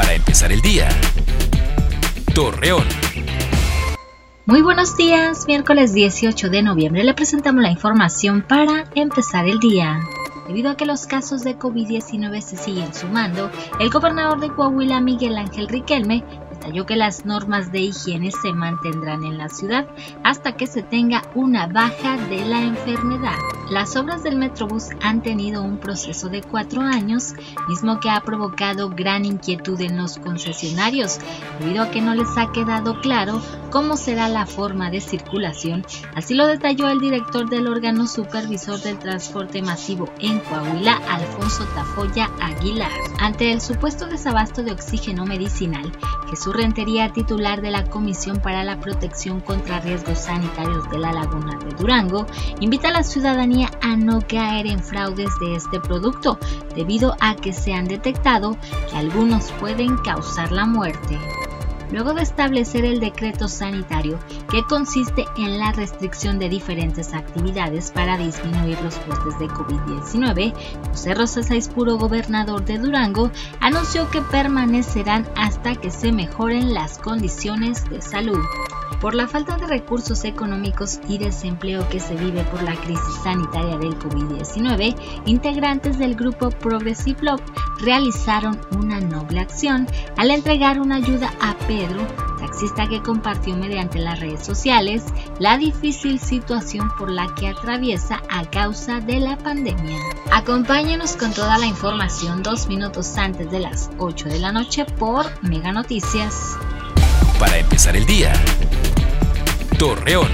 para empezar el día. Torreón. Muy buenos días, miércoles 18 de noviembre le presentamos la información para empezar el día. Debido a que los casos de COVID-19 se siguen sumando, el gobernador de Coahuila, Miguel Ángel Riquelme, detalló que las normas de higiene se mantendrán en la ciudad hasta que se tenga una baja de la enfermedad. Las obras del Metrobús han tenido un proceso de cuatro años, mismo que ha provocado gran inquietud en los concesionarios, debido a que no les ha quedado claro cómo será la forma de circulación. Así lo detalló el director del órgano supervisor del transporte masivo en Coahuila, Alfonso Tafoya Aguilar. Ante el supuesto desabasto de oxígeno medicinal, Jesús Rentería, titular de la Comisión para la Protección contra Riesgos Sanitarios de la Laguna de Durango, invita a la ciudadanía a no caer en fraudes de este producto, debido a que se han detectado que algunos pueden causar la muerte luego de establecer el decreto sanitario que consiste en la restricción de diferentes actividades para disminuir los costes de COVID-19, José Rosa Puro, gobernador de Durango, anunció que permanecerán hasta que se mejoren las condiciones de salud. Por la falta de recursos económicos y desempleo que se vive por la crisis sanitaria del COVID-19, integrantes del grupo Progressive Love realizaron una noble al entregar una ayuda a Pedro, taxista que compartió mediante las redes sociales la difícil situación por la que atraviesa a causa de la pandemia. Acompáñenos con toda la información dos minutos antes de las 8 de la noche por Mega Noticias. Para empezar el día, Torreón.